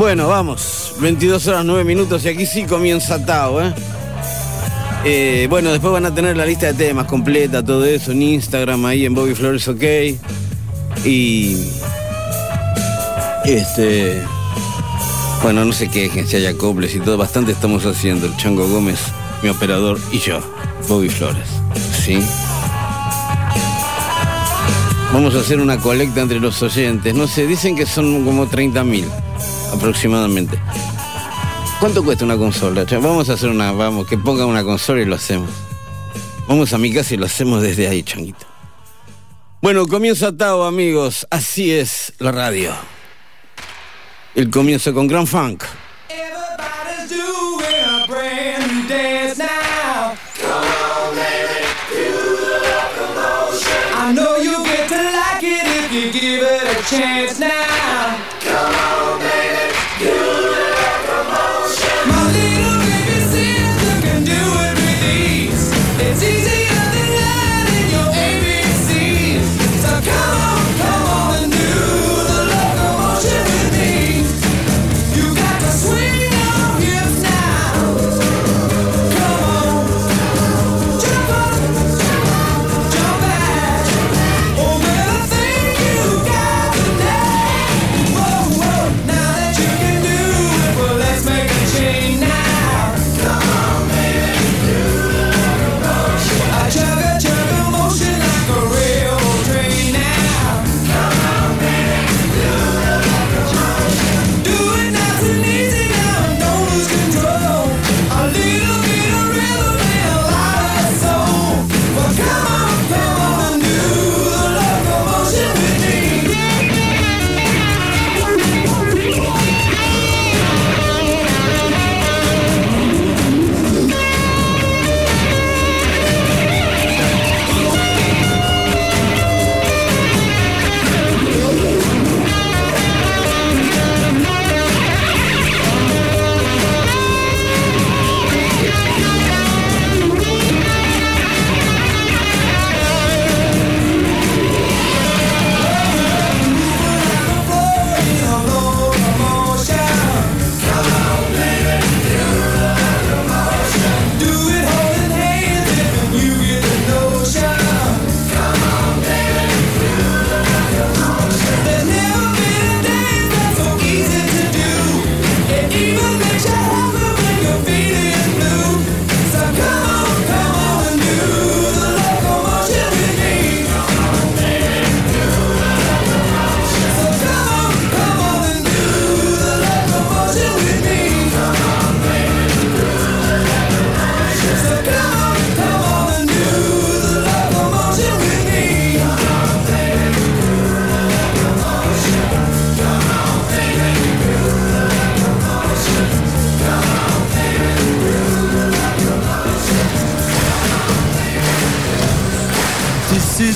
Bueno, vamos. 22 horas 9 minutos y aquí sí comienza Tao, ¿eh? ¿eh? bueno, después van a tener la lista de temas completa, todo eso en Instagram, ahí en Bobby Flores OK. Y. Este. Bueno, no sé qué, si haya coples y todo, bastante estamos haciendo. El Chango Gómez, mi operador, y yo, Bobby Flores. ¿Sí? Vamos a hacer una colecta entre los oyentes. No sé, dicen que son como 30 mil aproximadamente. ¿Cuánto cuesta una consola? Vamos a hacer una, vamos, que pongan una consola y lo hacemos. Vamos a mi casa y lo hacemos desde ahí, changuito. Bueno, comienza Tao, amigos. Así es la radio. El comienzo con Grand Funk. chance now. Come on, baby, do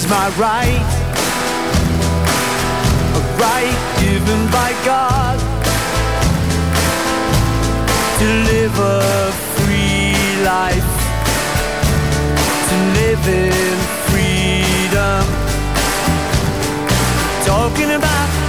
my right, a right given by God to live a free life, to live in freedom. Talking about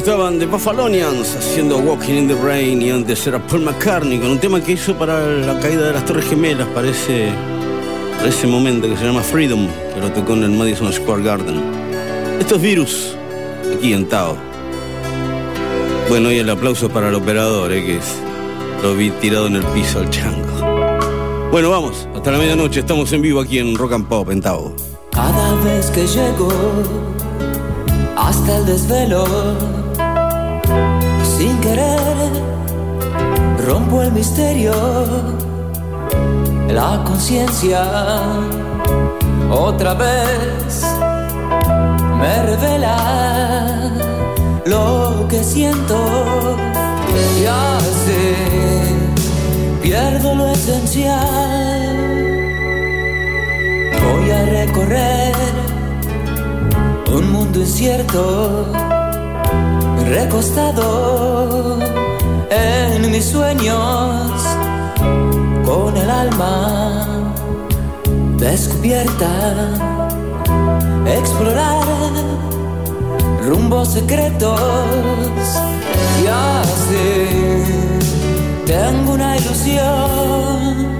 estaban The Buffalonians haciendo Walking in the Rain y antes era Paul McCartney con un tema que hizo para la caída de las Torres Gemelas para ese, momento que se llama Freedom, que lo tocó en el Madison Square Garden. Esto es Virus, aquí en Tao. Bueno, y el aplauso para el operador, eh, que es, lo vi tirado en el piso al chango. Bueno, vamos, hasta la medianoche, estamos en vivo aquí en Rock and Pop, en Tao. Cada vez que llego hasta el desvelo, querer, rompo el misterio, la conciencia, otra vez me revela lo que siento. Y así pierdo lo esencial. Voy a recorrer un mundo incierto, recostado en mis sueños, con el alma descubierta, explorar rumbos secretos y así tengo una ilusión.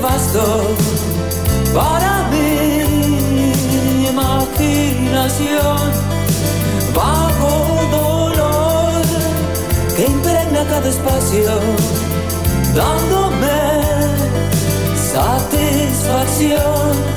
Vasto para mi imaginación. Bajo dolor que impregna cada espacio, dándome satisfacción.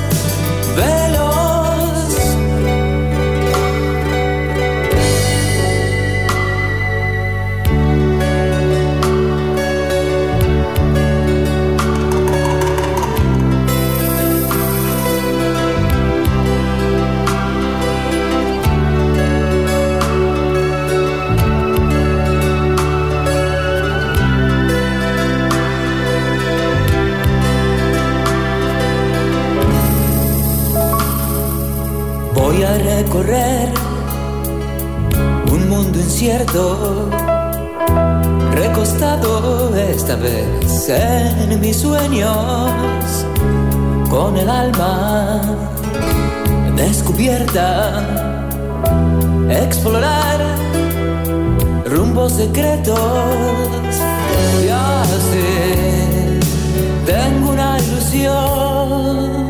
Recorrer un mundo incierto, recostado esta vez en mis sueños, con el alma descubierta, explorar rumbos secretos. Y así tengo una ilusión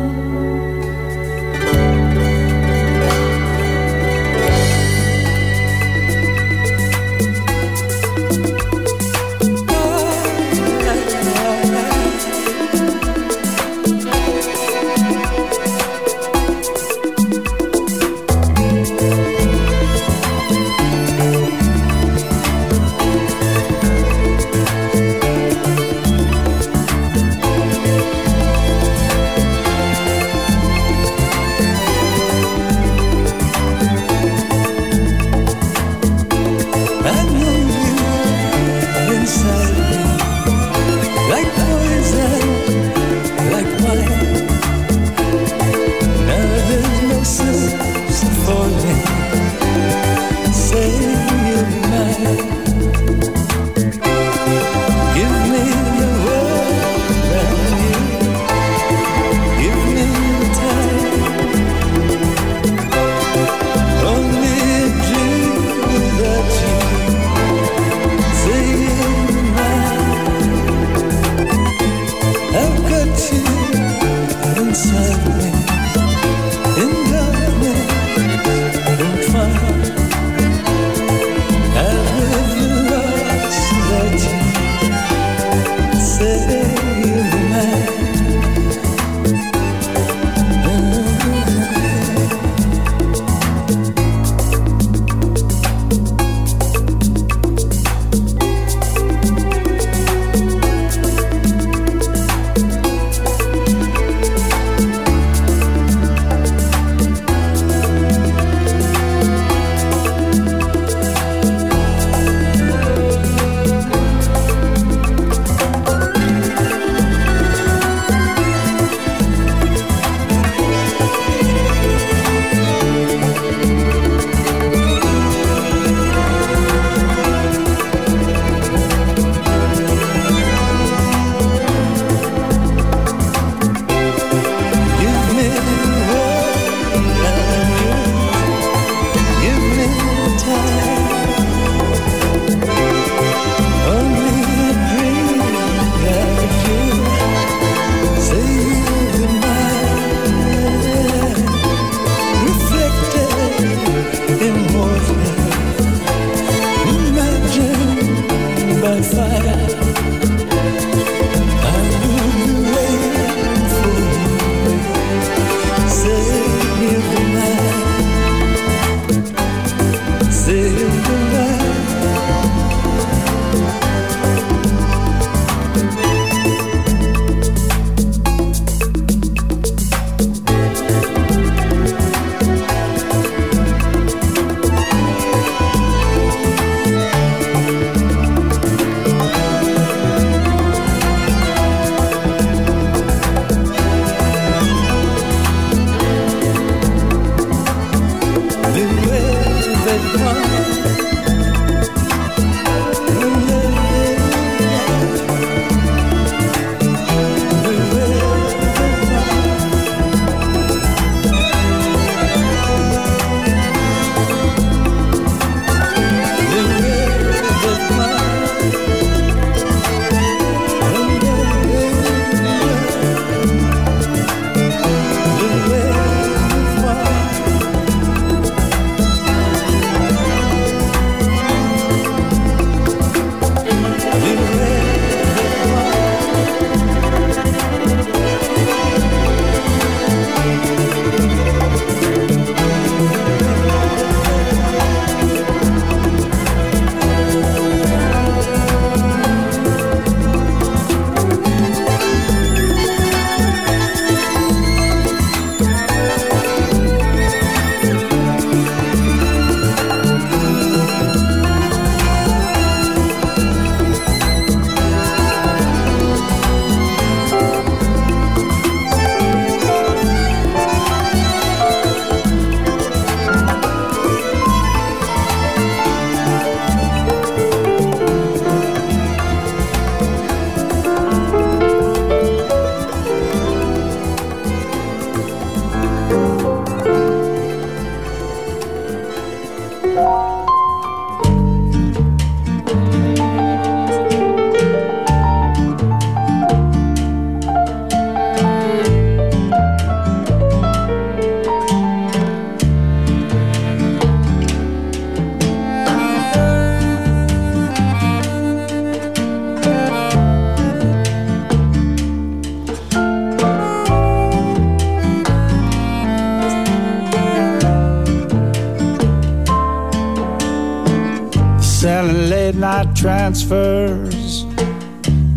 transfers,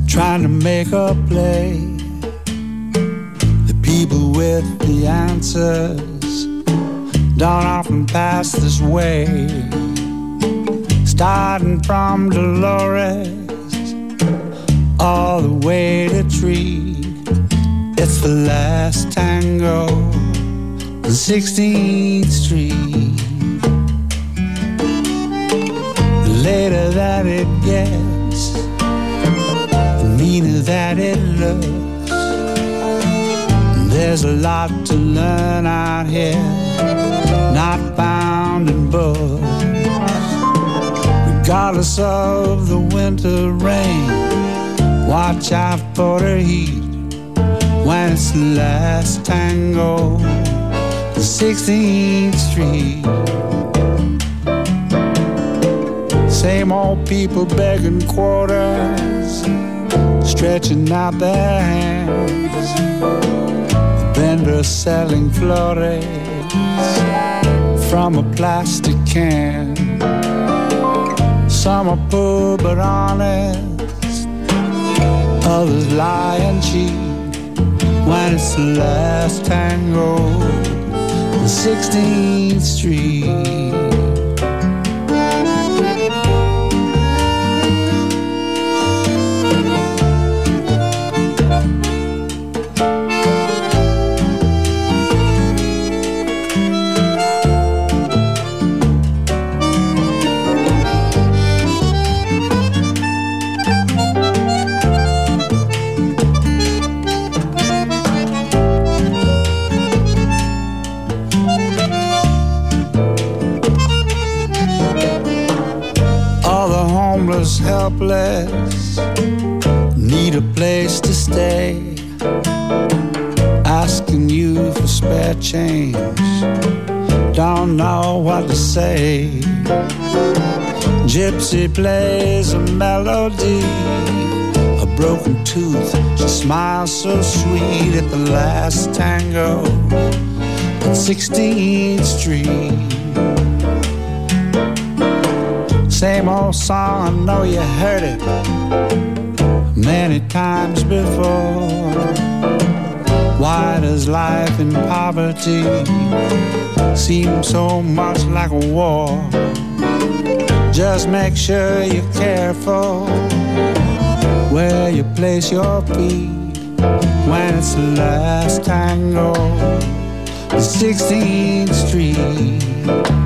trying to make a play. The people with the answers don't often pass this way. Starting from Dolores all the way to Tree, it's the last tango. 16 Of the winter rain, watch out for the heat when it's the last tango, the 16th Street. Same old people begging quarters, stretching out their hands. The vendors selling flores from a plastic can. Some are poor but honest, others lie and cheat when it's the last tango on 16th Street. Helpless, need a place to stay. Asking you for spare change, don't know what to say. Gypsy plays a melody, a broken tooth. She smiles so sweet at the last tango on 16th Street. Same old song, I know you heard it many times before. Why does life in poverty seem so much like a war? Just make sure you're careful where you place your feet when it's the last tango, the 16th Street.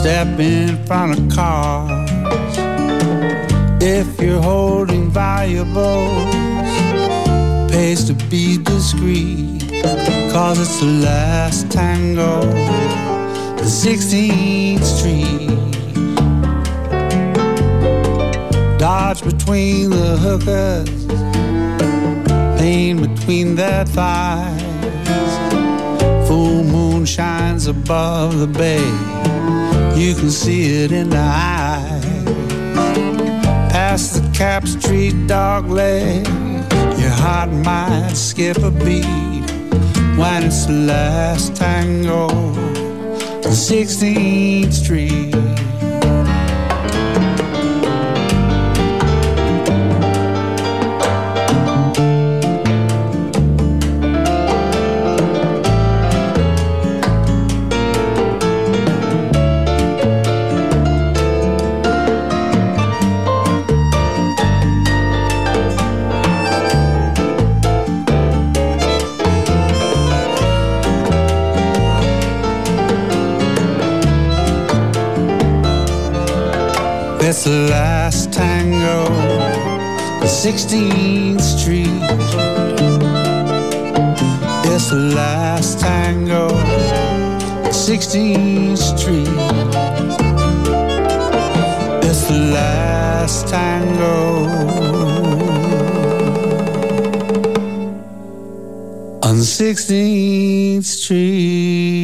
Step in front of cars. If you're holding valuables, pays to be discreet, cause it's the last tango, the 16th Street. Dodge between the hookers, pain between their thighs. Moon shines above the bay, you can see it in the eyes. Past the Capp Street dog leg, your heart might skip a beat when it's the last tango, the 16th Street. It's the last tango 16th Street. It's the last tango, 16th Street. It's the last tango. On 16th Street.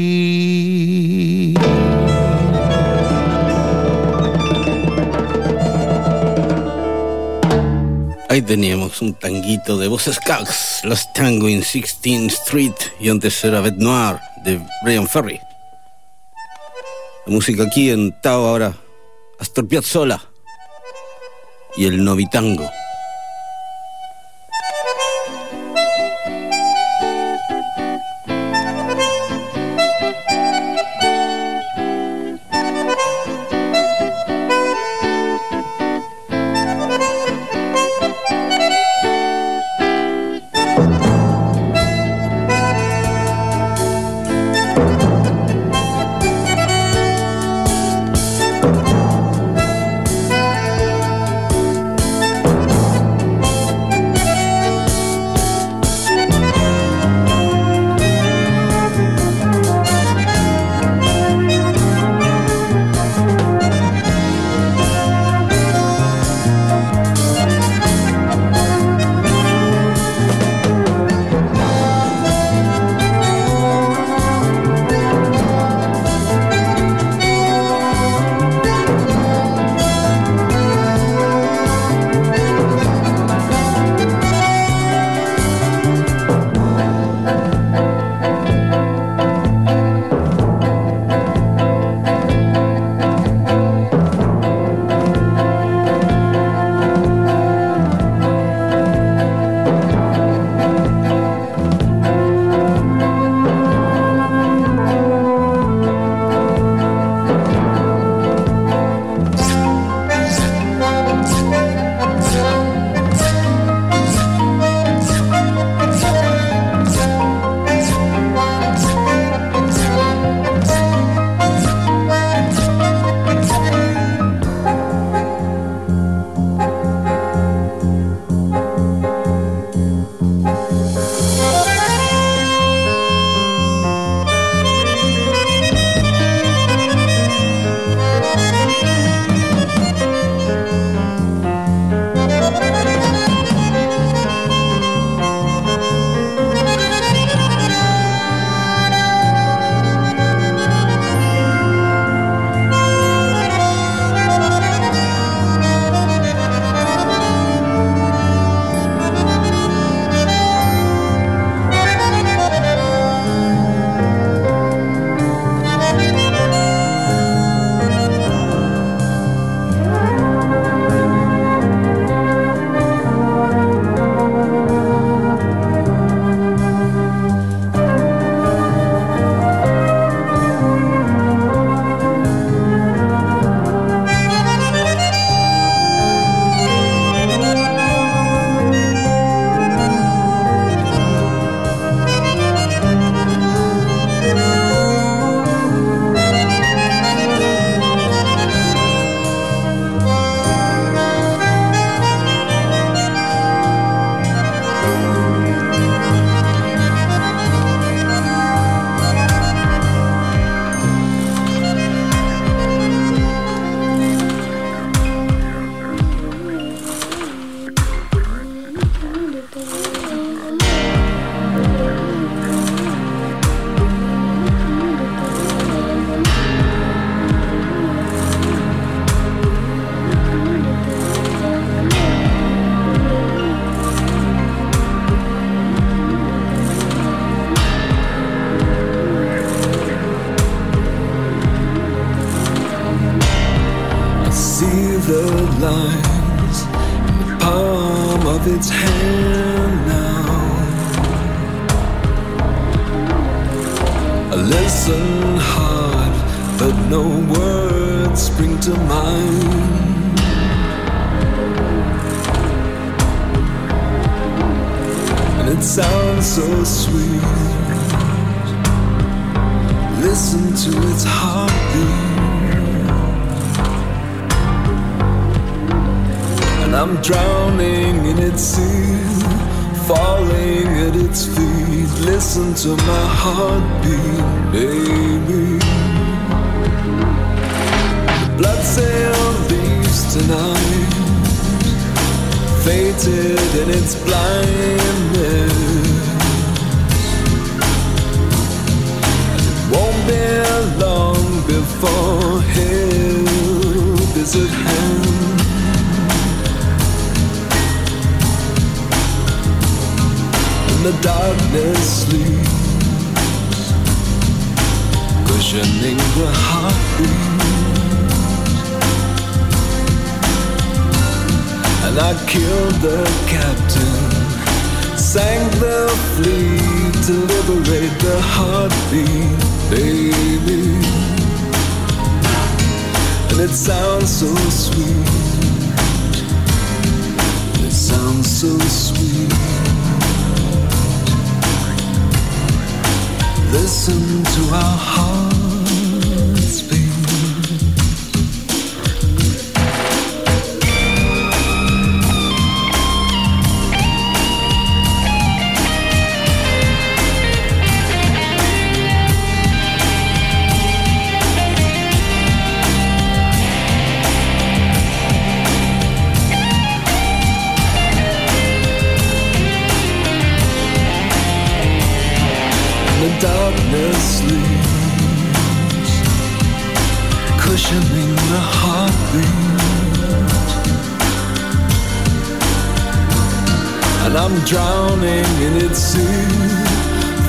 Ahí teníamos un tanguito de voces Cags, Los Tango in 16th Street y antes era Bet Noir de Brian Ferry. La música aquí en Tao ahora, Astor Piazzolla y el Novitango. darkness sleeps, cushioning the heartbeat. And I'm drowning in its sea,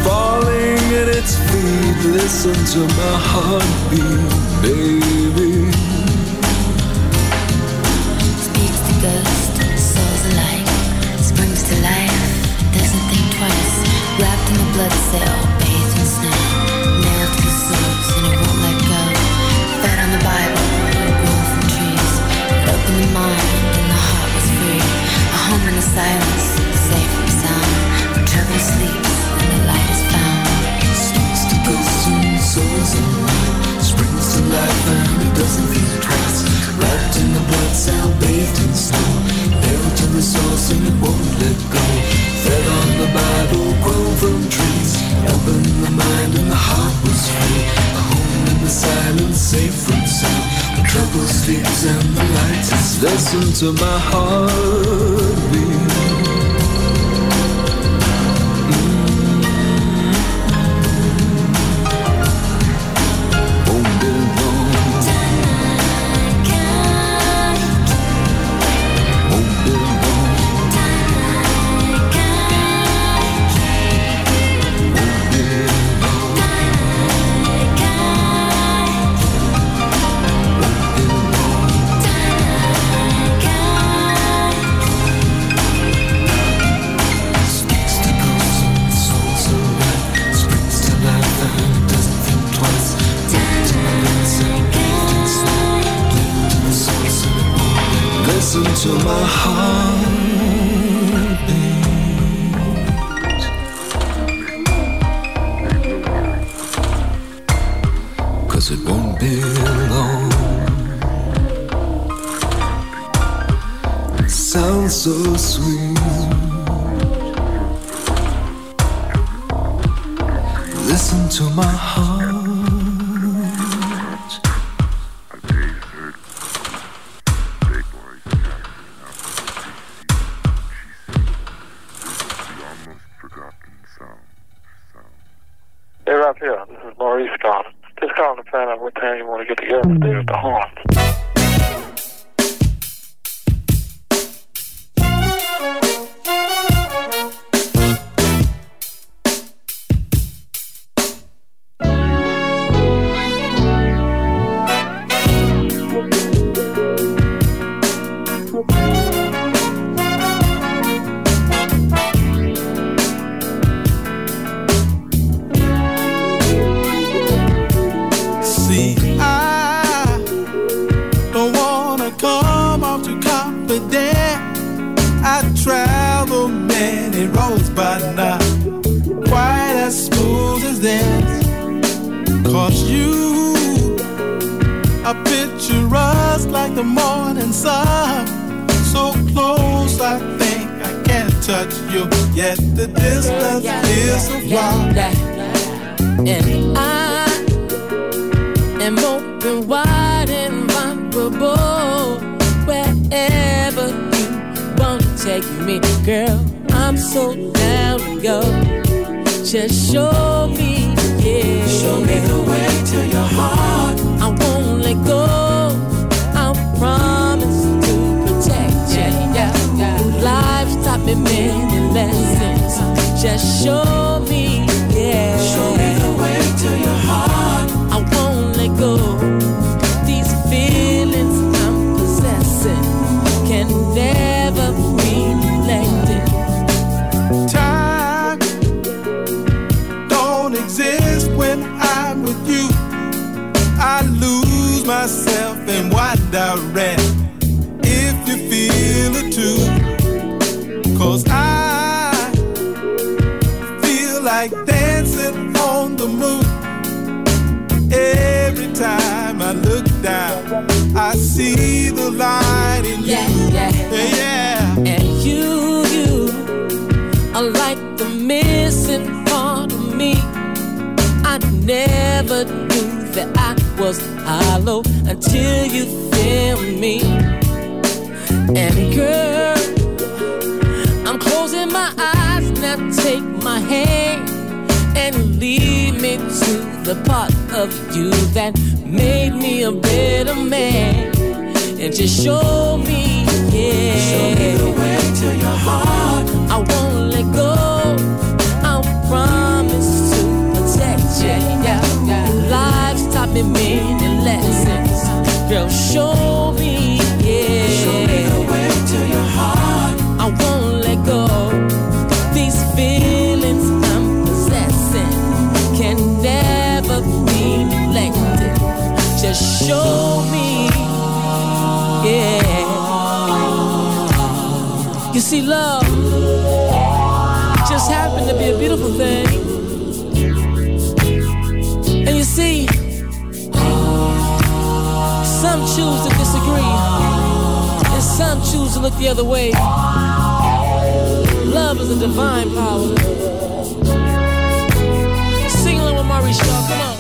falling in its feet. Listen to my heartbeat, baby. Speaks to ghosts, souls alike, springs to life, doesn't think twice, wrapped in the blood cell. dozen feet twice. Wrapped in the blood sound, bathed in snow. Nailed to the soul, and it won't let go. Fed on the Bible, grove from trees. Open the mind and the heart was free. A home in the silence, safe from sin. The trouble sleeps and the light is. Listen to my heartbeat. I think I can't touch you. Yet the distance is so far. And I am open wide and vulnerable wherever you want to take me, girl. I'm so down to go. Just show me, yeah. Show me the way to your heart. I won't let go. Me many lessons. Just show me, yeah. Show me the way to your heart. I won't let go. These feelings I'm possessing can never be neglected. Time don't exist when I'm with you. I lose myself in what direct if you feel it too. Down, I see the light in you. Yeah, yeah. Yeah. And you, you are like the missing part of me. I never knew that I was hollow until you feel me. And girl, I'm closing my eyes now. Take my hand and lead me to the part of you that made me a better man. And just show me, yeah. Show me the way to your heart. I won't let go. I promise to protect you. Yeah, yeah. Life's taught me many lessons. Girl, show me, Just show me, yeah. You see, love just happened to be a beautiful thing. And you see, some choose to disagree, and some choose to look the other way. Love is a divine power. Sing along with Maurice Shaw, come on.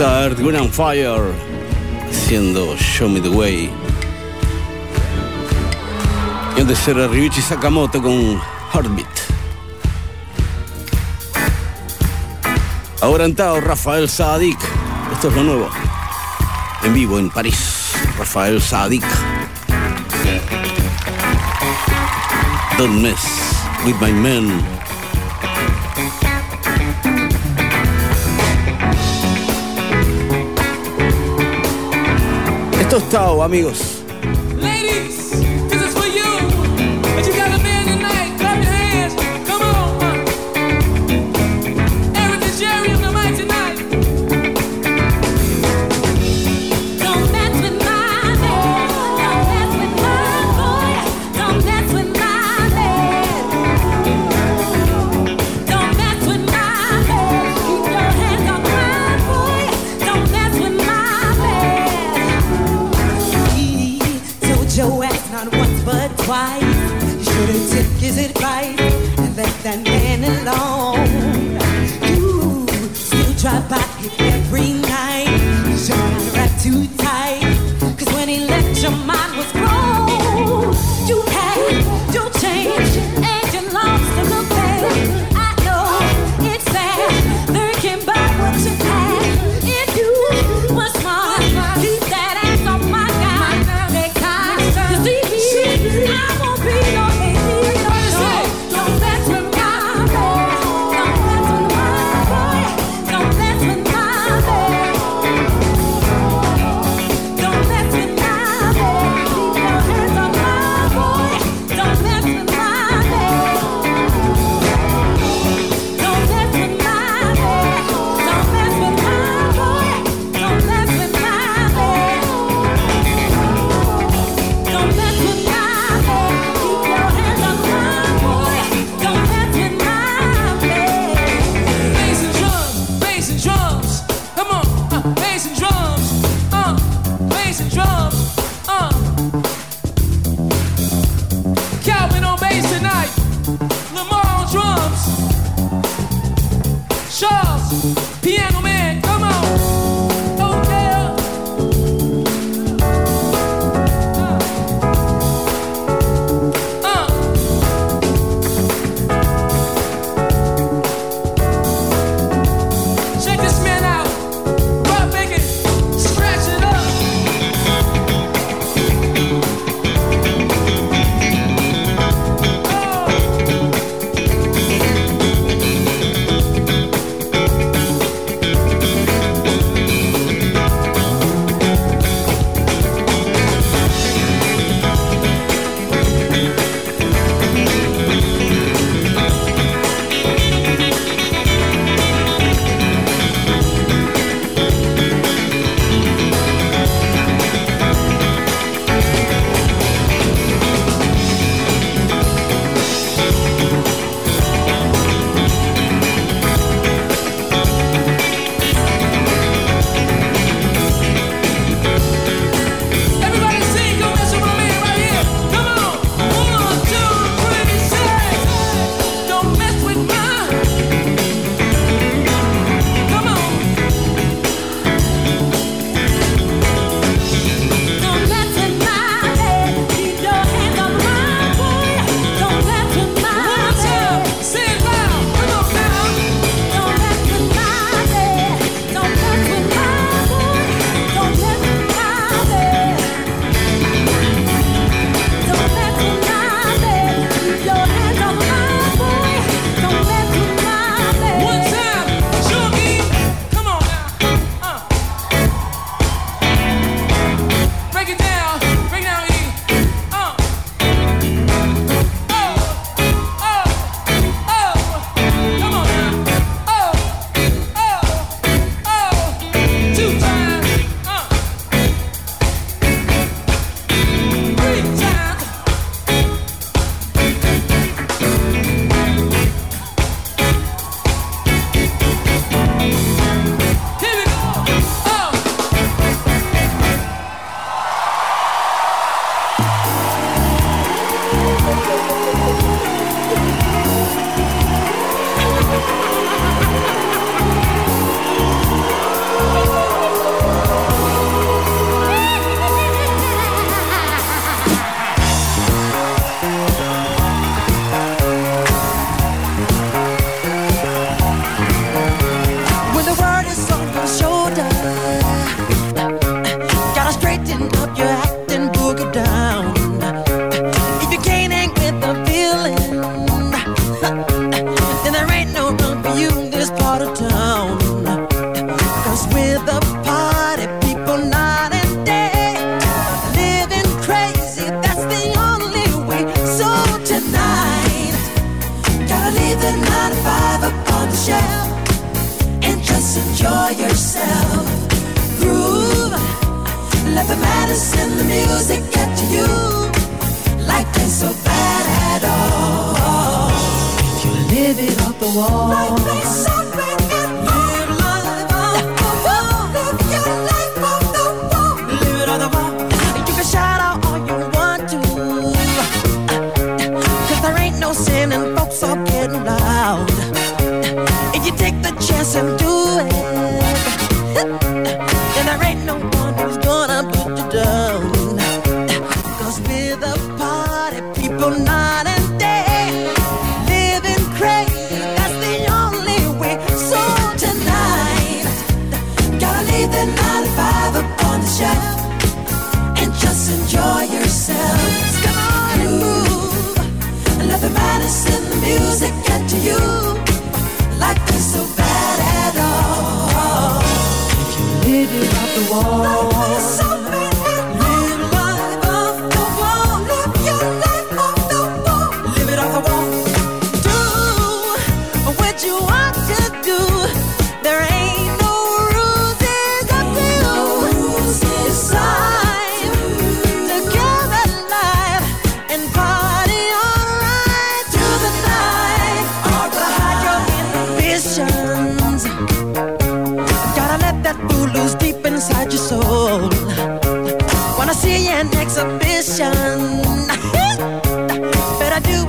Mustard, Green and Fire, haciendo Show Me the Way. Y antes era Ryuichi Sakamoto con Heartbeat. Ahora entrado Rafael Sadik. Esto es lo nuevo. En vivo en París. Rafael Sadik. Don't mess with my men. tostado, amigos. Ladies.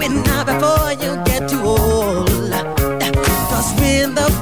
it now before you get too old. Cause when the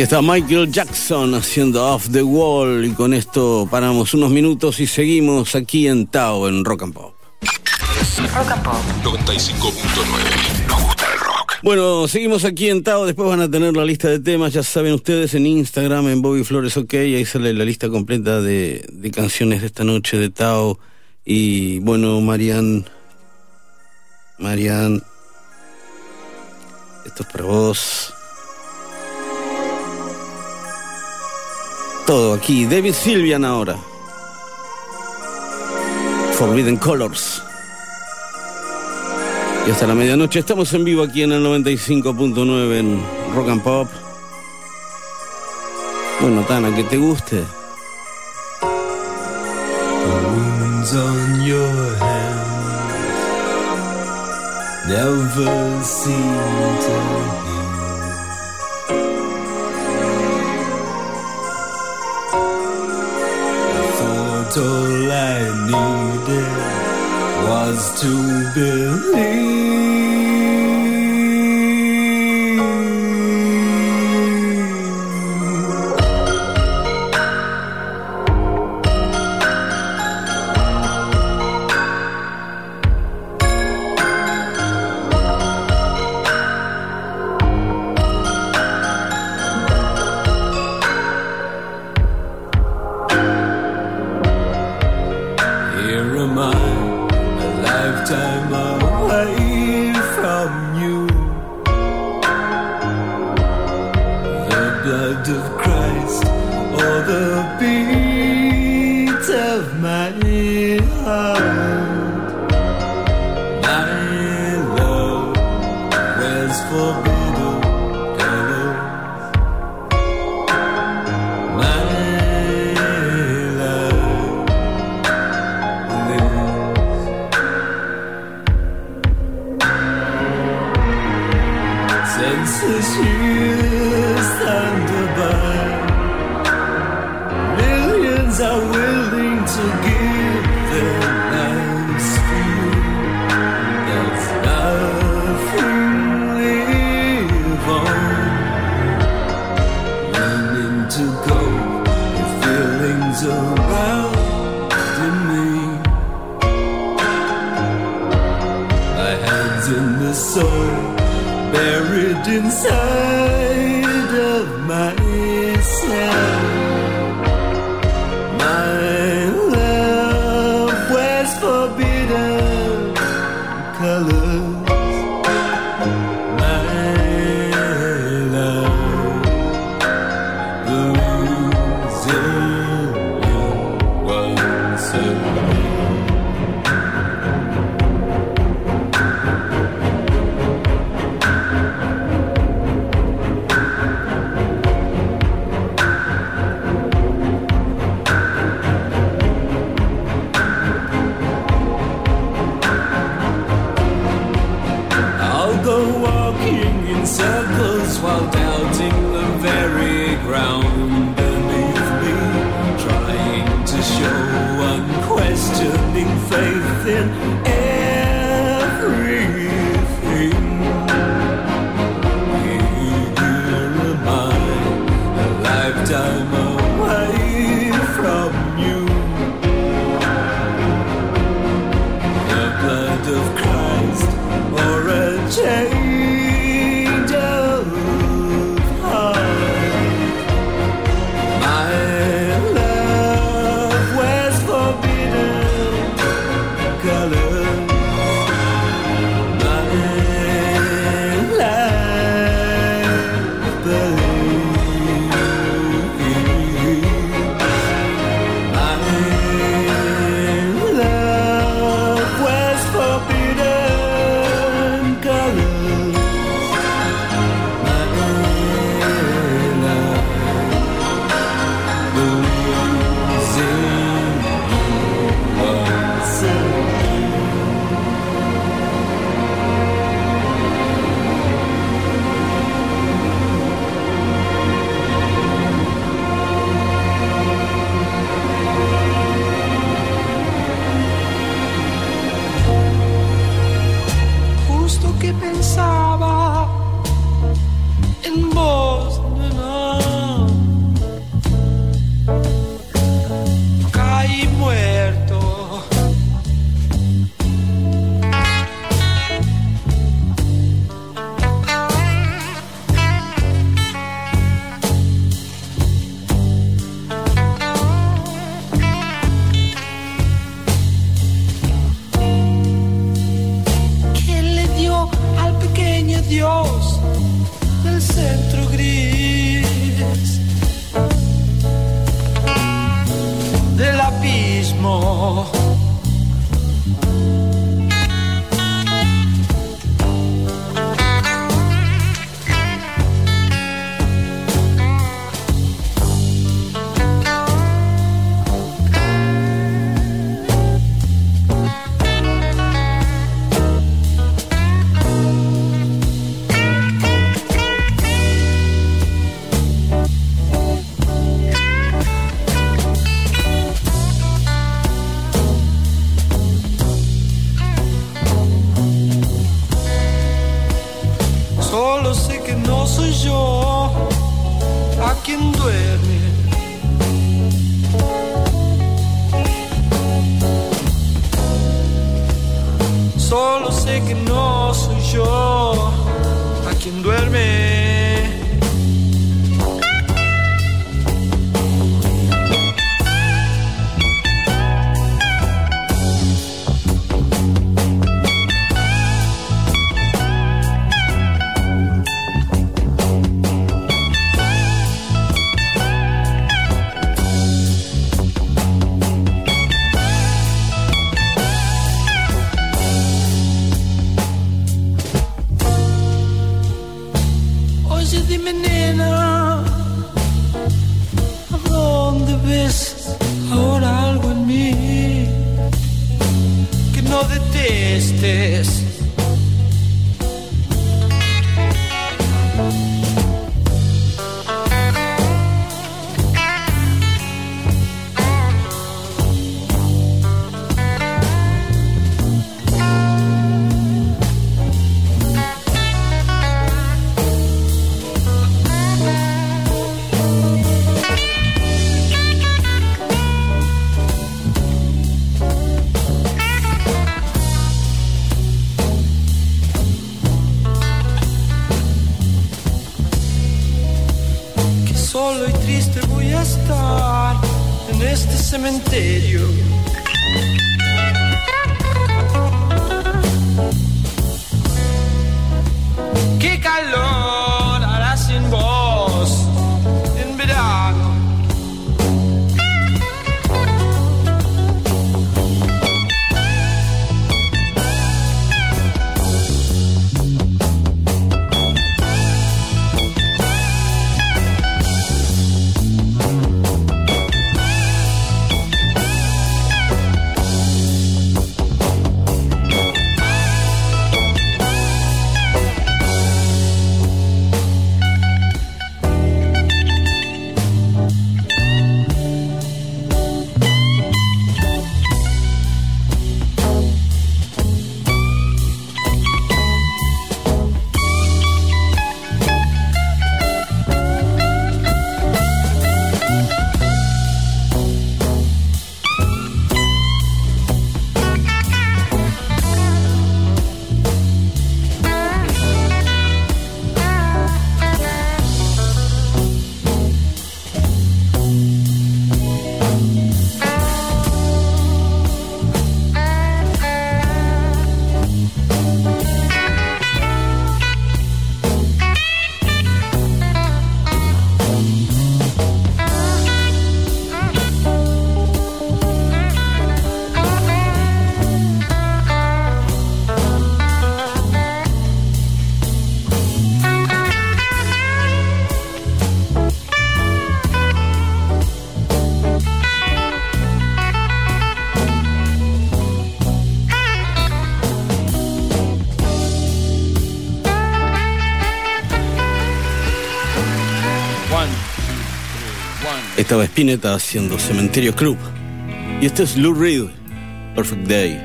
Aquí está Michael Jackson haciendo Off the Wall y con esto paramos unos minutos y seguimos aquí en Tao en Rock and Pop. Rock and Pop 95.9. Nos gusta el rock. Bueno, seguimos aquí en Tao. Después van a tener la lista de temas, ya saben ustedes, en Instagram, en Bobby Flores OK. Ahí sale la lista completa de, de canciones de esta noche de Tao. Y bueno, Marian. Marian. Esto es para vos. todo aquí. David Sylvian ahora. Forbidden Colors. Y hasta la medianoche estamos en vivo aquí en el 95.9 en Rock and Pop. Bueno, Tana, que te guste. never that all I needed was to believe. Estaba Spinetta haciendo Cementerio Club. Y este es Lou Reed, Perfect Day.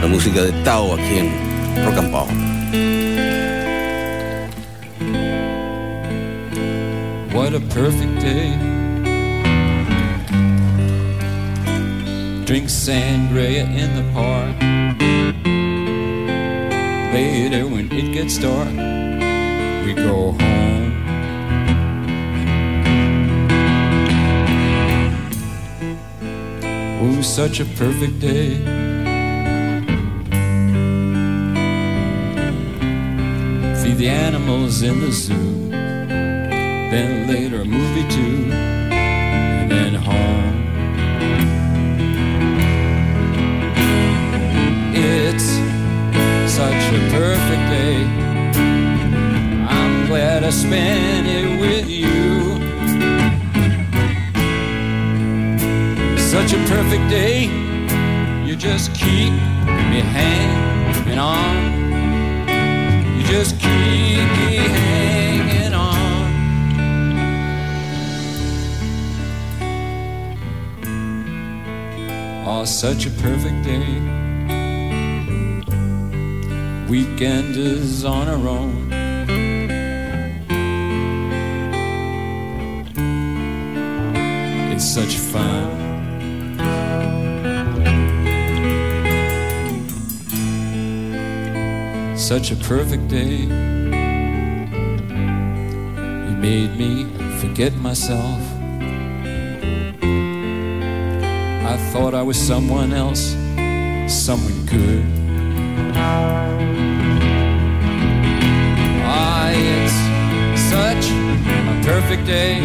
La música de Tao aquí en Rock and. What a perfect day. Drink sangria in the park. Later, when it gets dark, we go home. Ooh, such a perfect day. Feed the animals in the zoo. Then later a movie too. And then home. It's such a perfect day. I'm glad I spent it with you. Such a perfect day. You just keep me hanging on. You just keep me hanging on. Oh, such a perfect day. Weekend is on our own. It's such fun. Such a perfect day. You made me forget myself. I thought I was someone else, someone good. Ah, it's such a perfect day.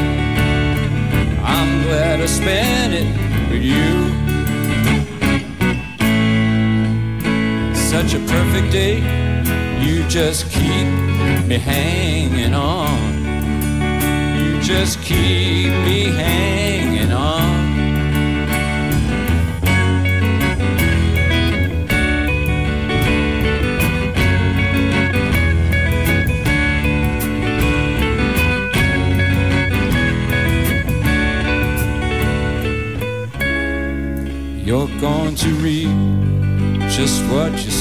I'm glad I spent it with you. Such a perfect day. You just keep me hanging on. You just keep me hanging on. You're going to reap just what you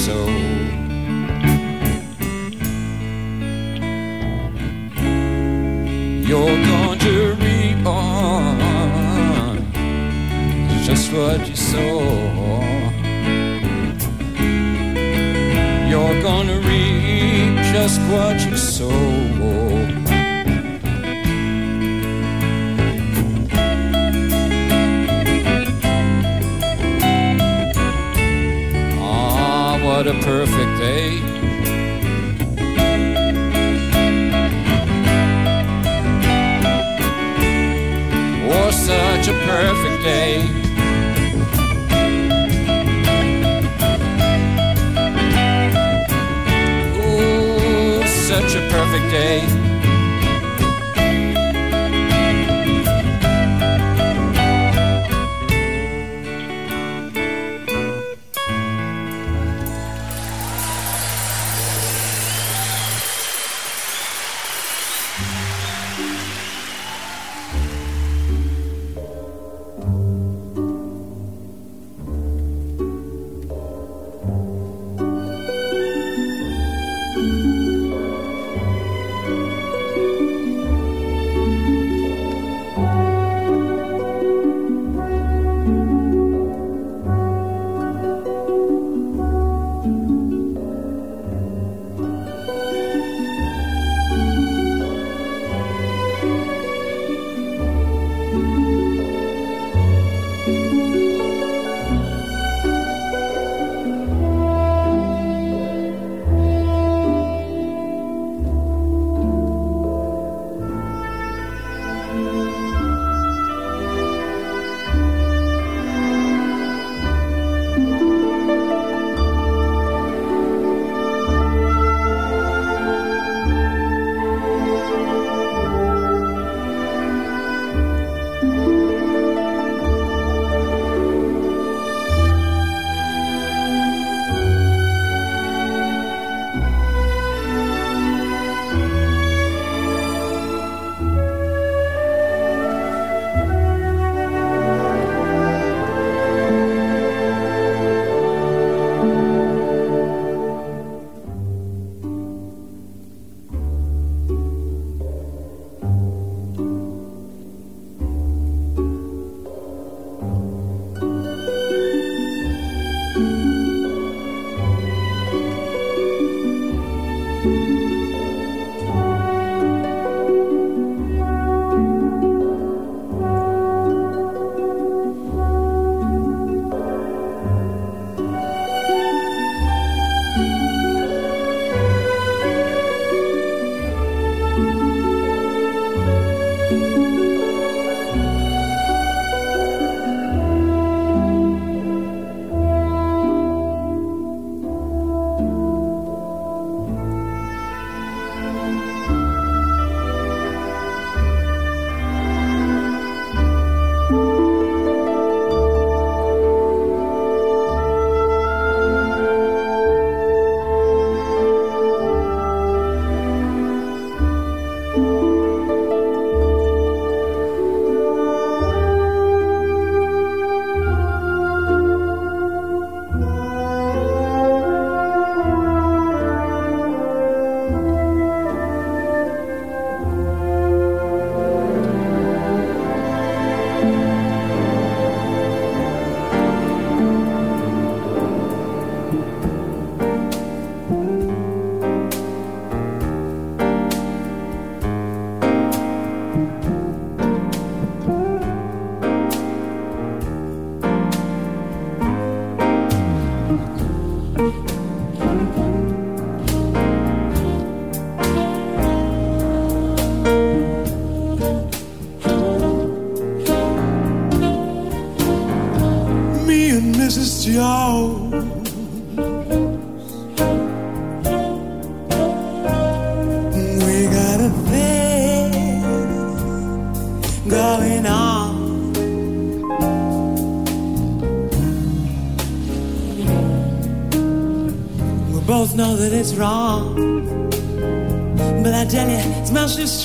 you, it's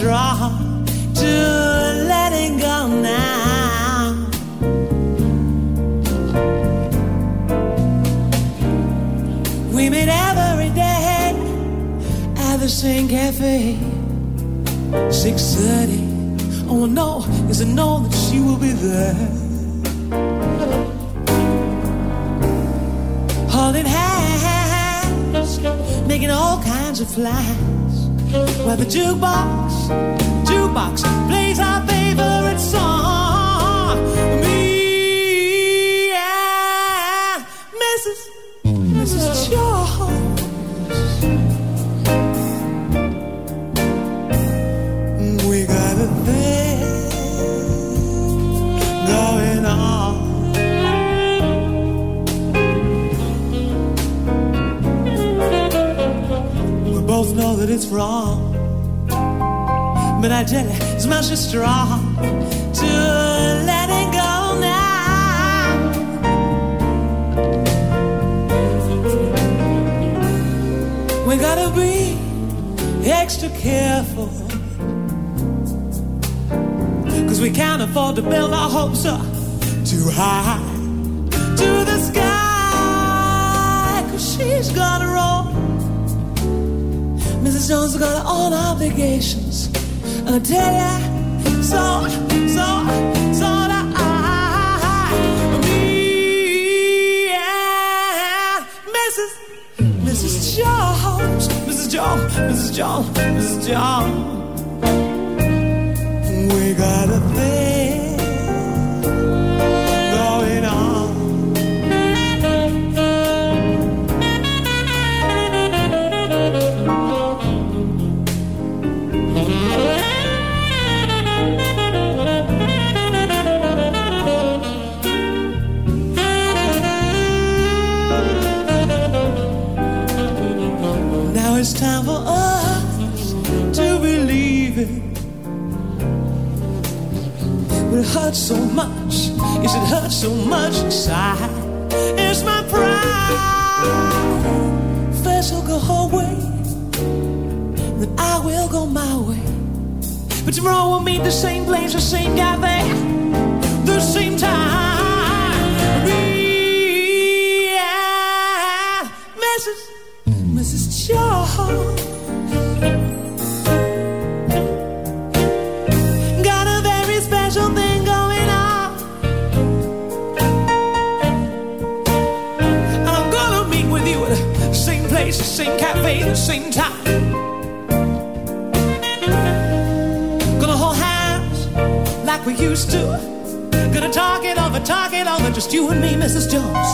Jones, Mrs. Jones. We got a thing Hurts so much. Yes, it hurts so much inside. It's my pride. First will go her way, then I will go my way. But tomorrow we'll meet the same place, the same cafe, the same time. Same cafe, the same time. Gonna hold hands like we used to. Gonna talk it over, talk it over, just you and me, Mrs. Jones.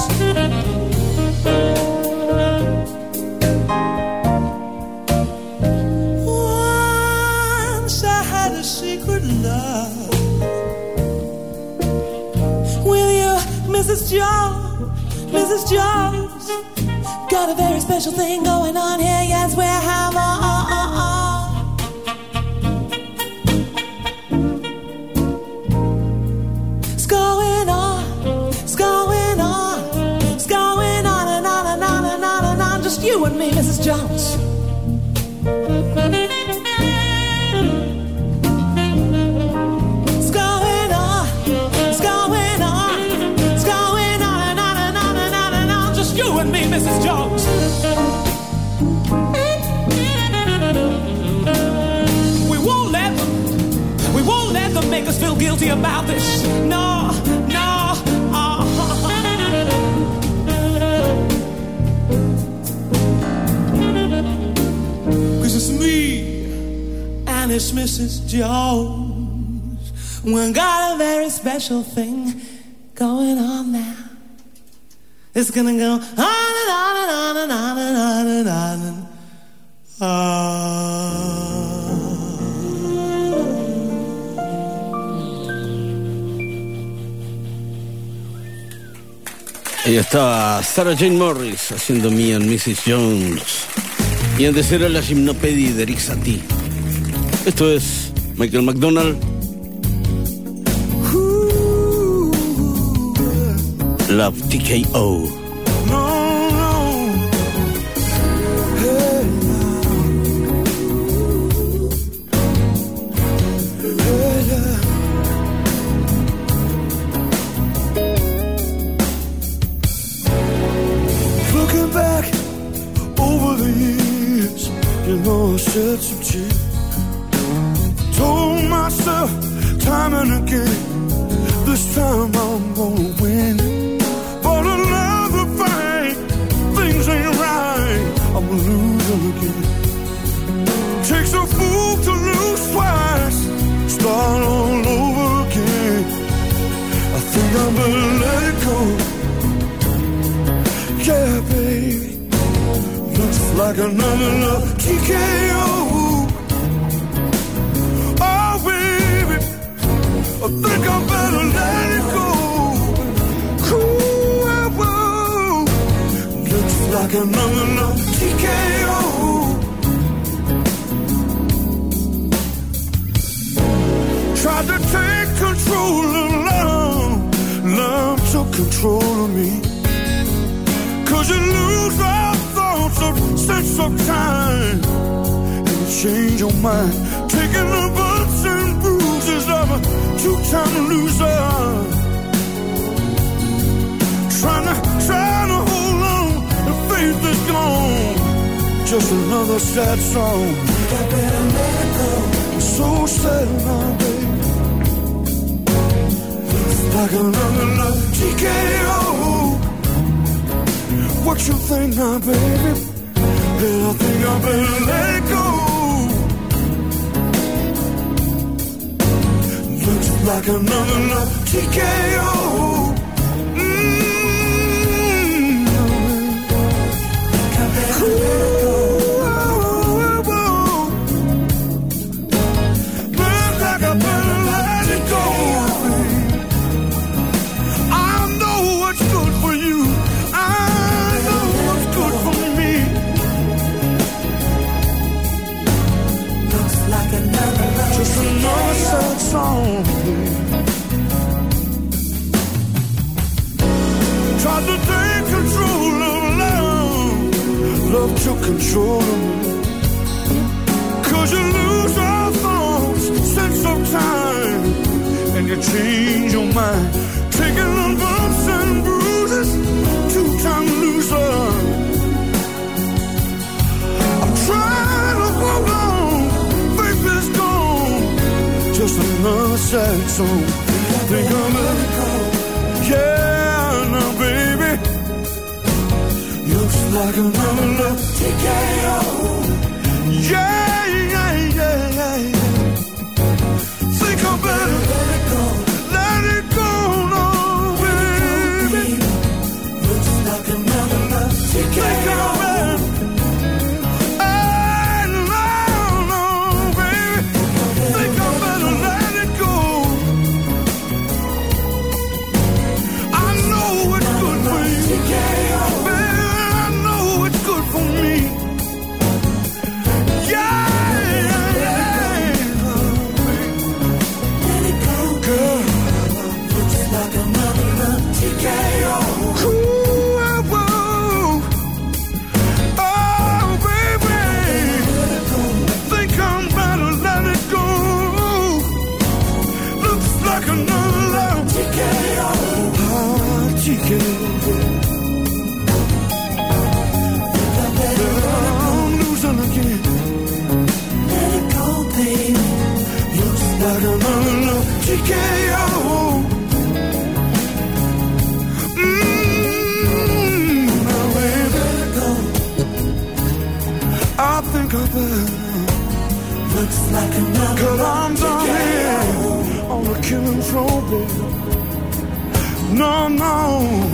Once I had a secret love with you, Mrs. Jones, Mrs. Jones. Got a very special thing going on here, yes, we have on. It's going on, it's going on, it's going on and on and on and on and on. Just you and me, Mrs. Jones. Guilty about this. No, no. Uh-huh. Cause it's me and it's Mrs. Jones. We got a very special thing going on now. It's gonna go on and on and on and on and on and on Ahí estaba Sarah Jane Morris haciendo Me and Mrs. Jones. Y antes era la gimnopedia de Eric Satie. Esto es Michael McDonald. Love TKO. Looking back over the years, you know I shed some tears. Told myself time and again, this time I'm gonna win. But another fight, things ain't right. I'm a loser again. Takes a fool to lose twice, start all like a nominal TKO. Oh, baby, I think I better let it go. Cool, looks like a nominal TKO. Tried to take control of love, love took control of me. Cause you lose love of sense of time. And change your mind. Taking the bumps and bruises of a two-time loser. Trying to, trying to hold on. The faith is gone. Just another sad song. I'm So sad now, baby. Like another love TKO. What you think now, baby? I think I better let go. Looks like another love TKO. Control me. Cause you lose all thoughts, sense of time. And you change your mind. Taking the bumps and bruises. Two-time loser. I'm trying to hold on. Faith is gone. Just another sad song. Think I'm like another love TKO. Like another Cause I'm down here on the killing floor, baby. No, no.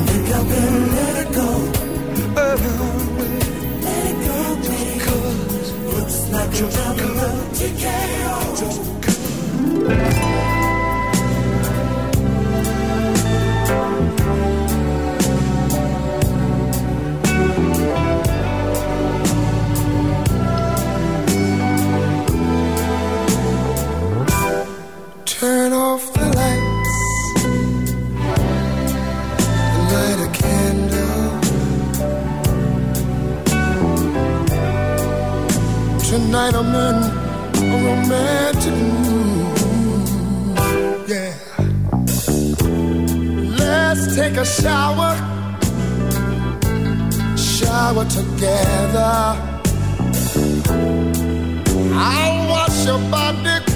Think I better let it go. Uh, let it go, baby. Cause looks like another TKO. Just Turn shower. Shower together. I'll wash your body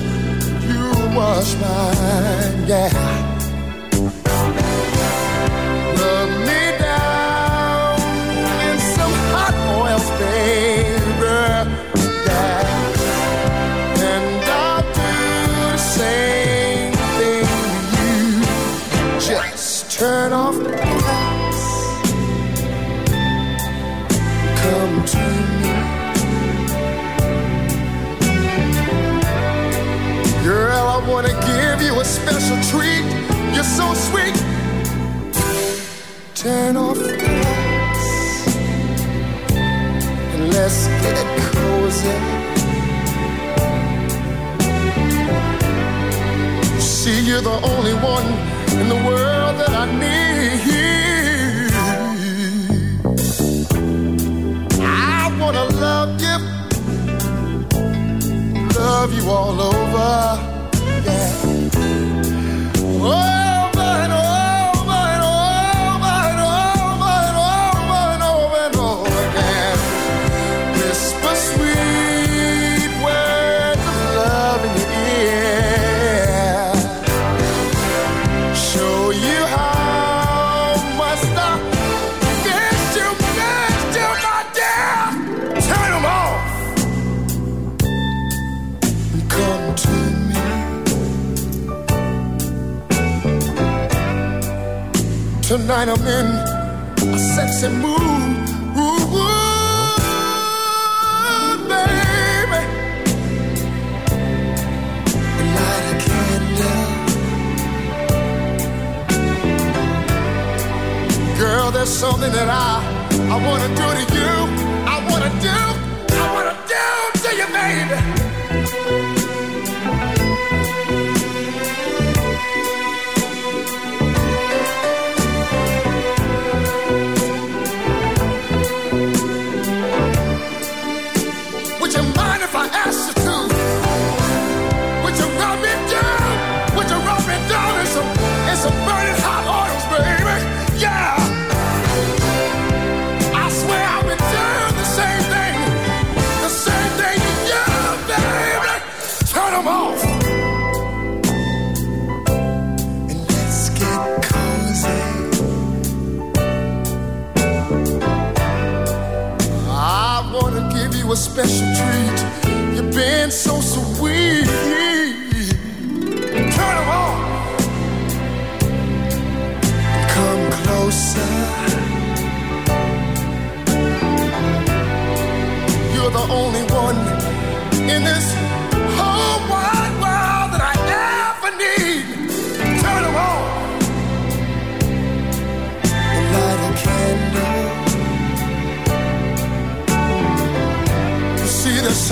you wash mine, yeah. Cozy. You're the only one in the world that I need. I wanna love you, love you all over. Tonight I'm in a sexy mood. Ooh, ooh, baby. Light a candle. Girl, there's something that I I wanna do to you. I wanna do, I wanna do to you, baby.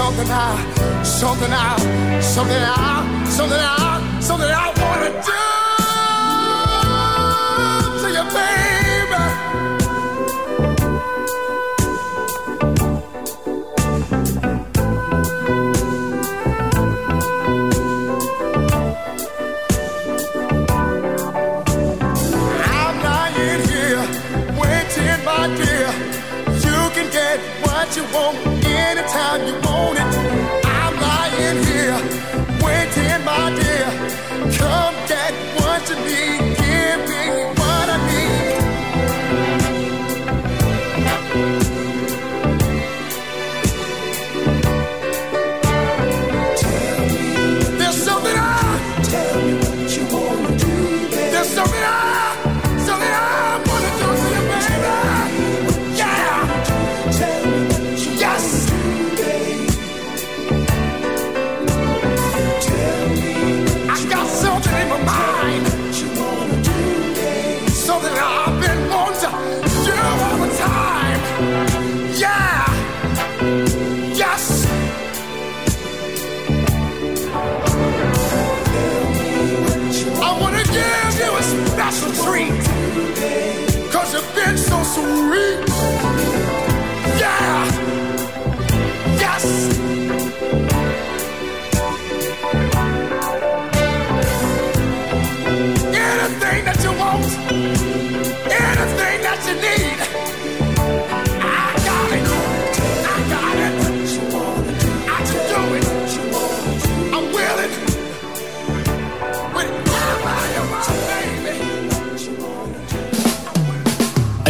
Something I, something I, something I, something I, something I wanna do to you, baby. I'm lying here, waiting, my dear. You can get what you want anytime you want my dear. Come back once need, me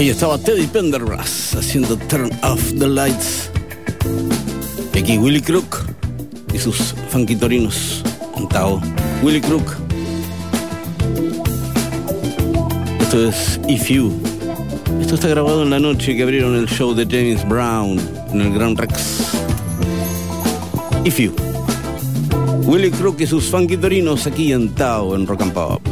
Ahí estaba Teddy Pendergrass haciendo Turn Off the Lights. Y aquí Willy Crook y sus funkitorinos en Tao. Willy Crook. Esto es If You. Esto está grabado en la noche que abrieron el show de James Brown en el Grand Rex. If You. Willy Crook y sus funkitorinos aquí en Tao en Rock and Pop.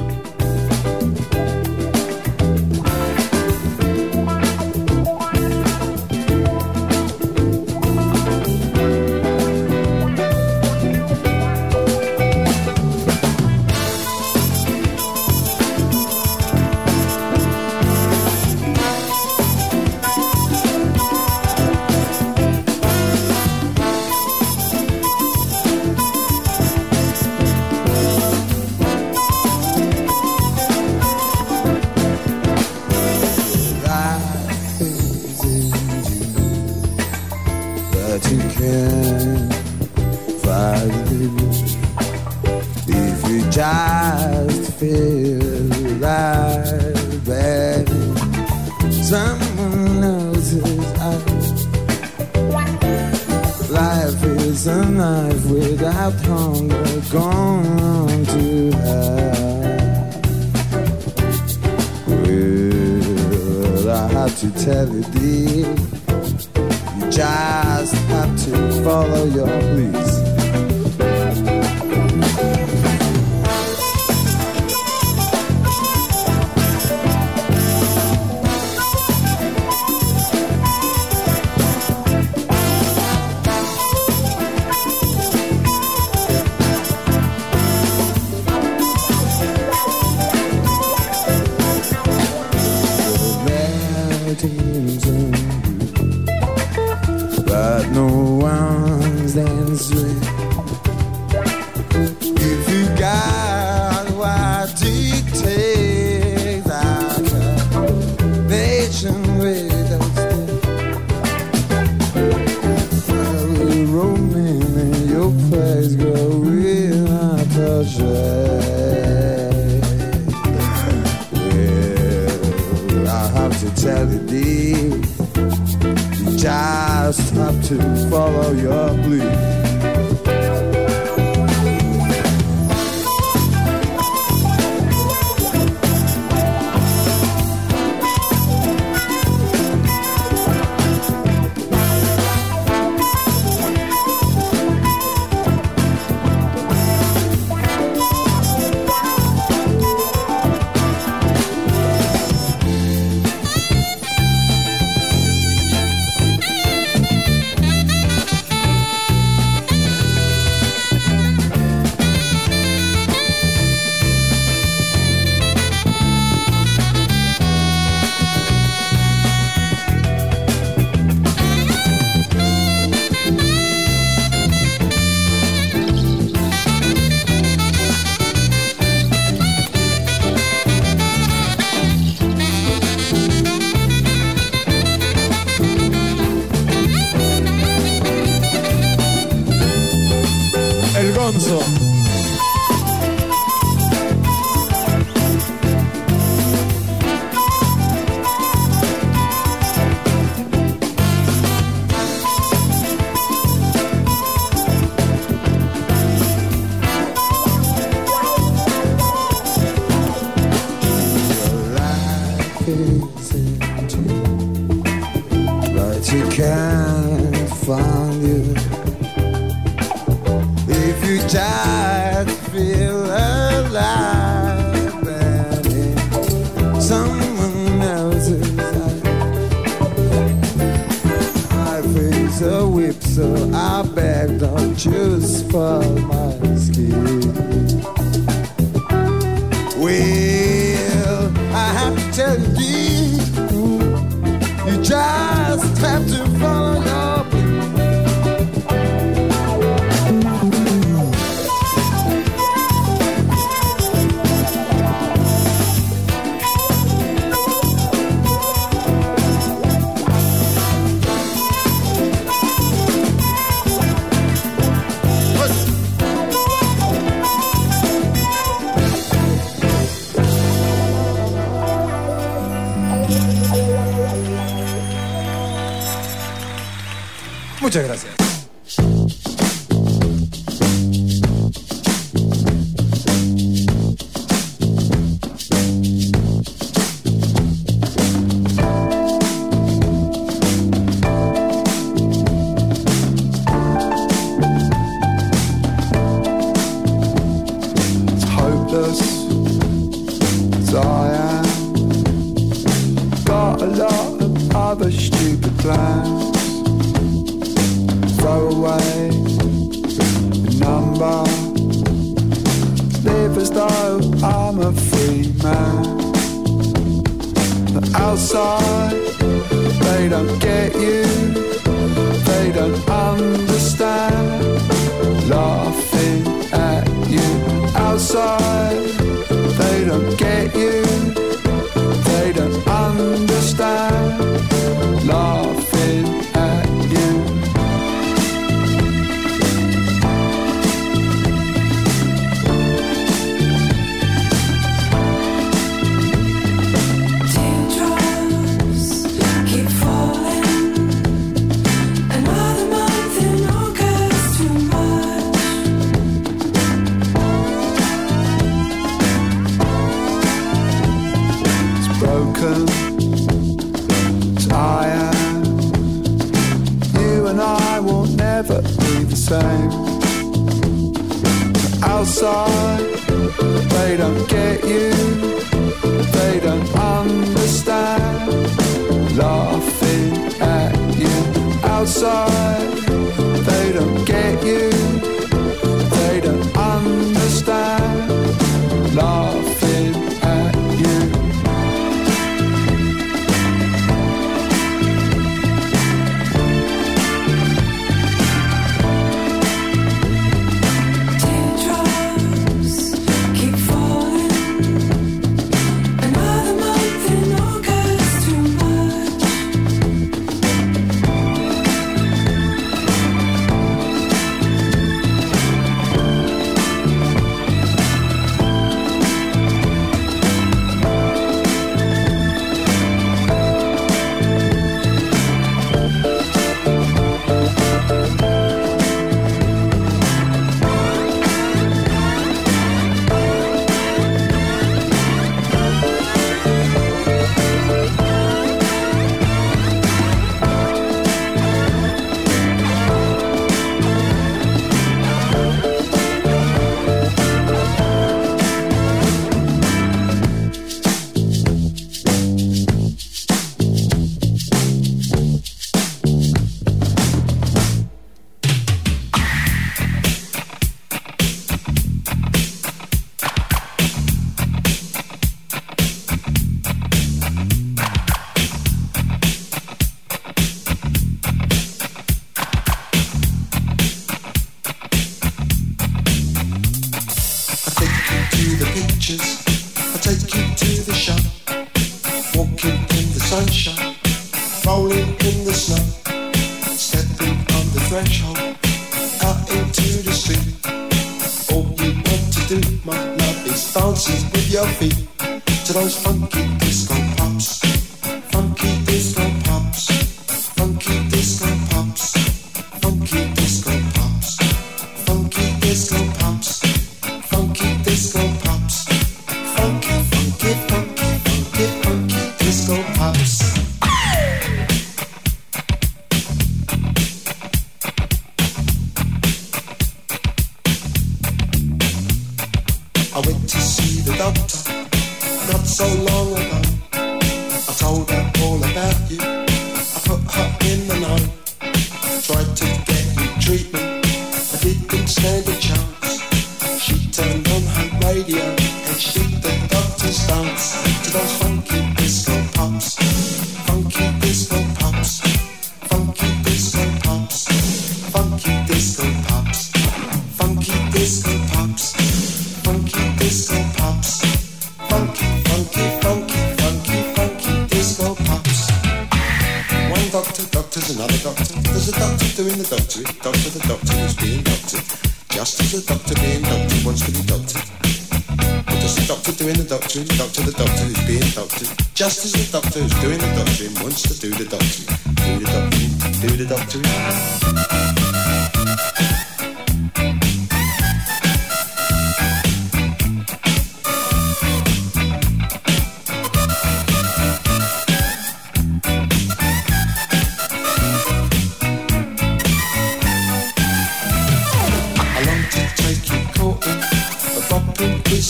El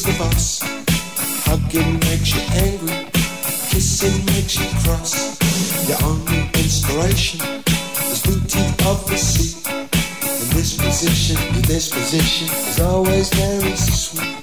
the boss. Hugging makes you angry, kissing makes you cross. Your only inspiration is booty of the sea. In this position, in this position, is always very sweet.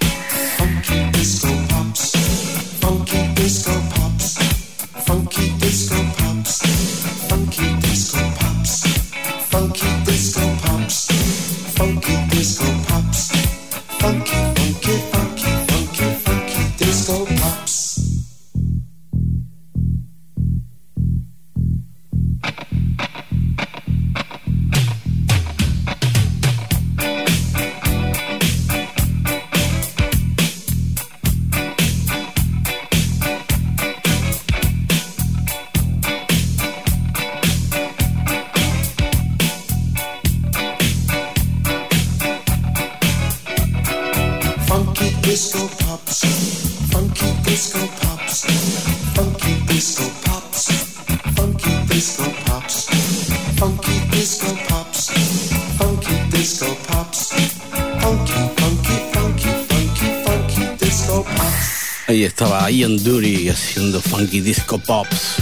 Pops.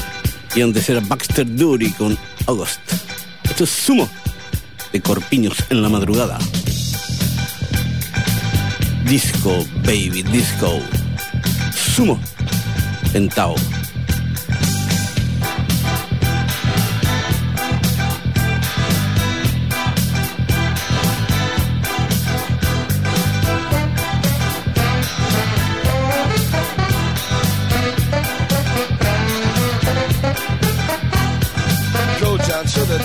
Y antes era Baxter Dury con August. Esto es Sumo de Corpiños en la madrugada. Disco, baby, disco. Sumo en Tao.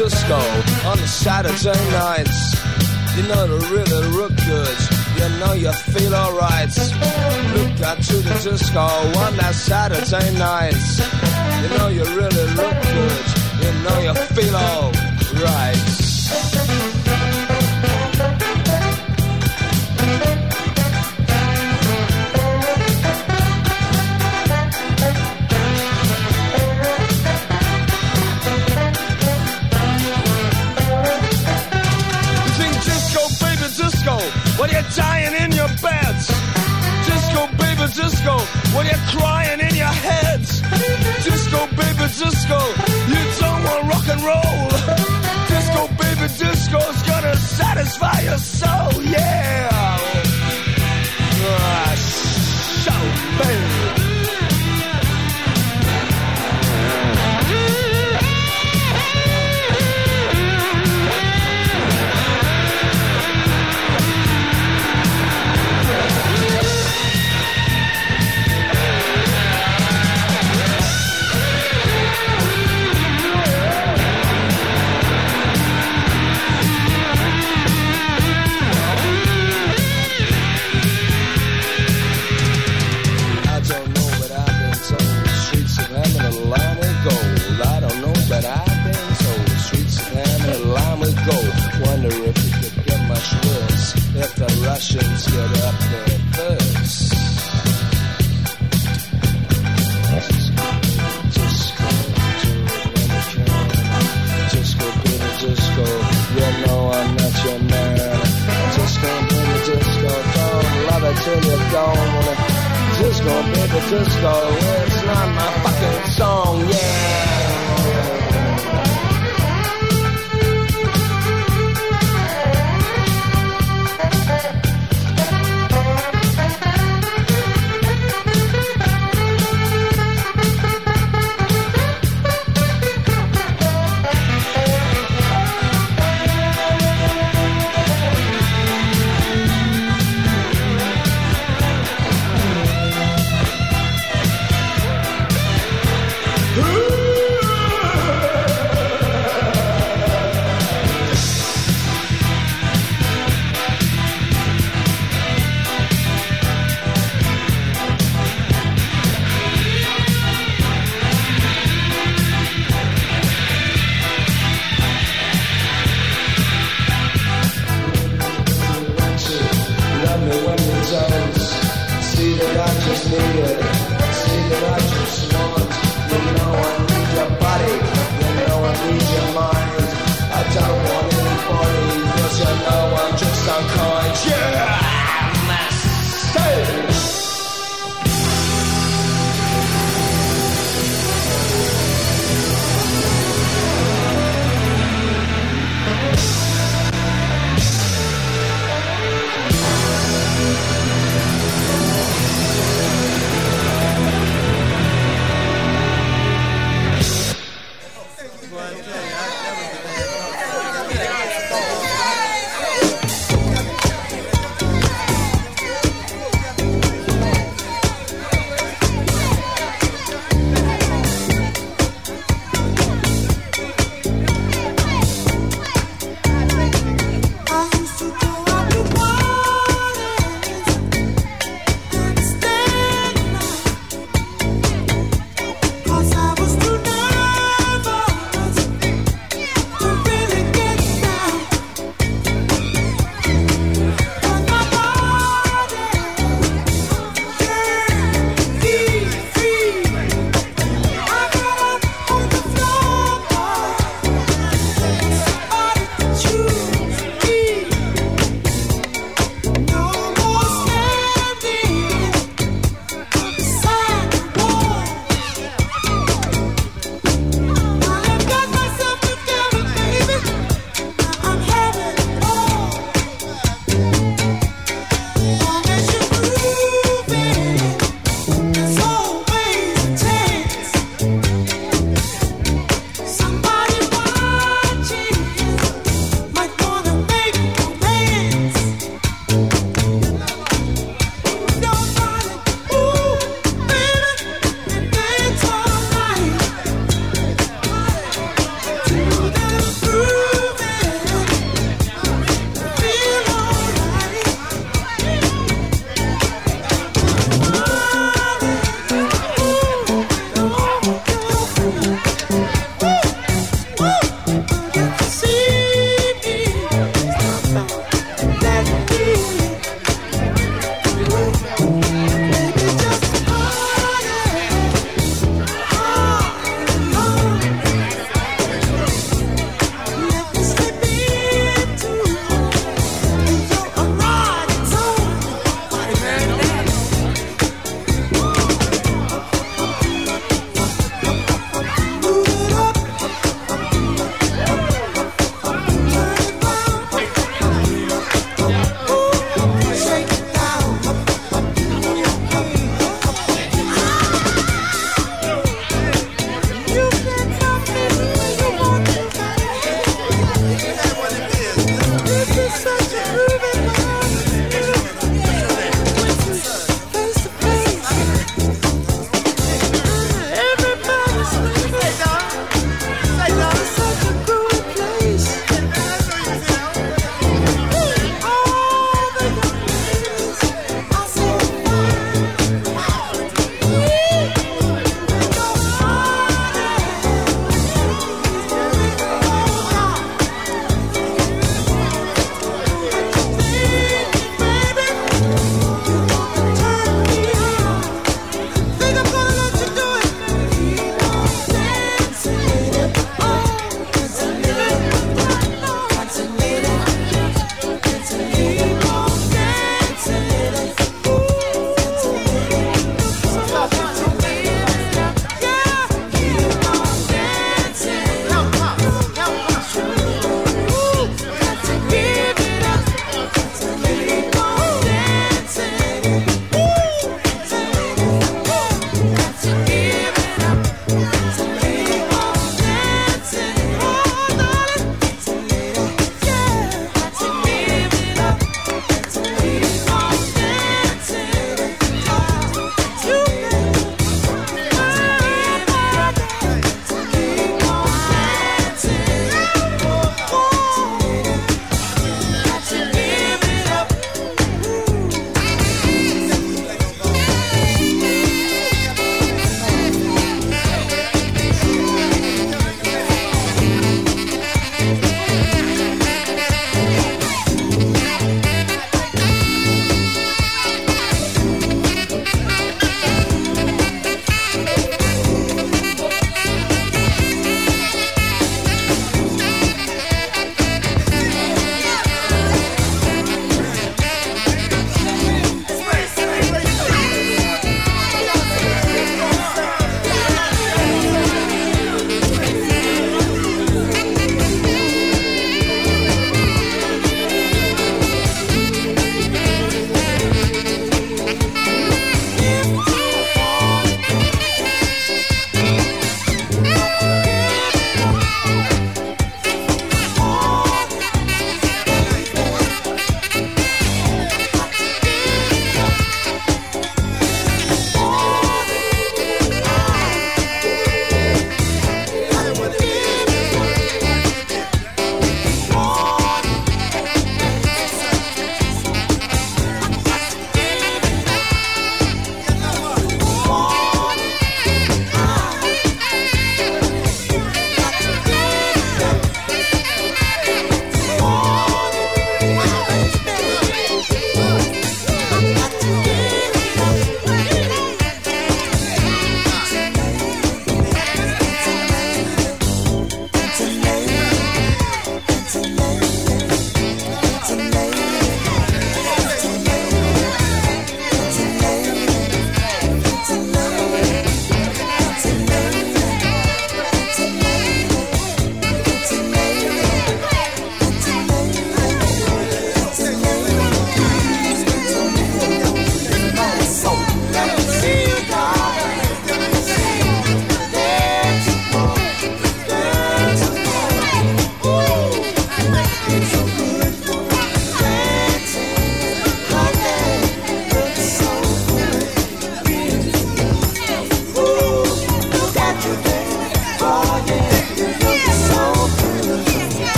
The disco on the Saturday nights. You know to really look good. You know you feel alright. Look out to the disco on that Saturday nights. You know you really look good. You know you feel alright. Disco, you don't want rock and roll. Disco, baby, disco's gonna satisfy your soul,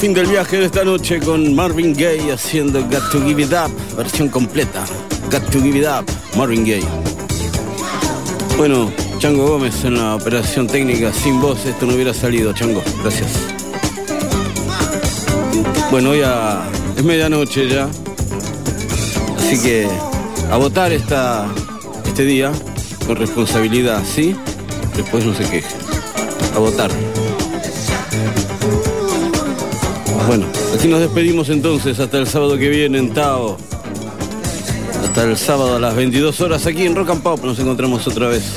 fin del viaje de esta noche con Marvin Gaye haciendo Got to Give It Up, versión completa. Got to Give It Up, Marvin Gaye. Bueno, Chango Gómez en la operación técnica, sin voz esto no hubiera salido, Chango, gracias. Bueno, ya es medianoche ya, así que a votar esta, este día con responsabilidad, ¿sí? Después no se queje. A votar. Así nos despedimos entonces hasta el sábado que viene en Tao. Hasta el sábado a las 22 horas aquí en Rock and Pop nos encontramos otra vez.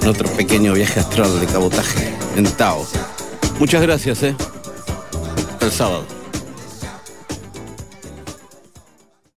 En otro pequeño viaje astral de cabotaje en Tao. Muchas gracias, ¿eh? Hasta el sábado.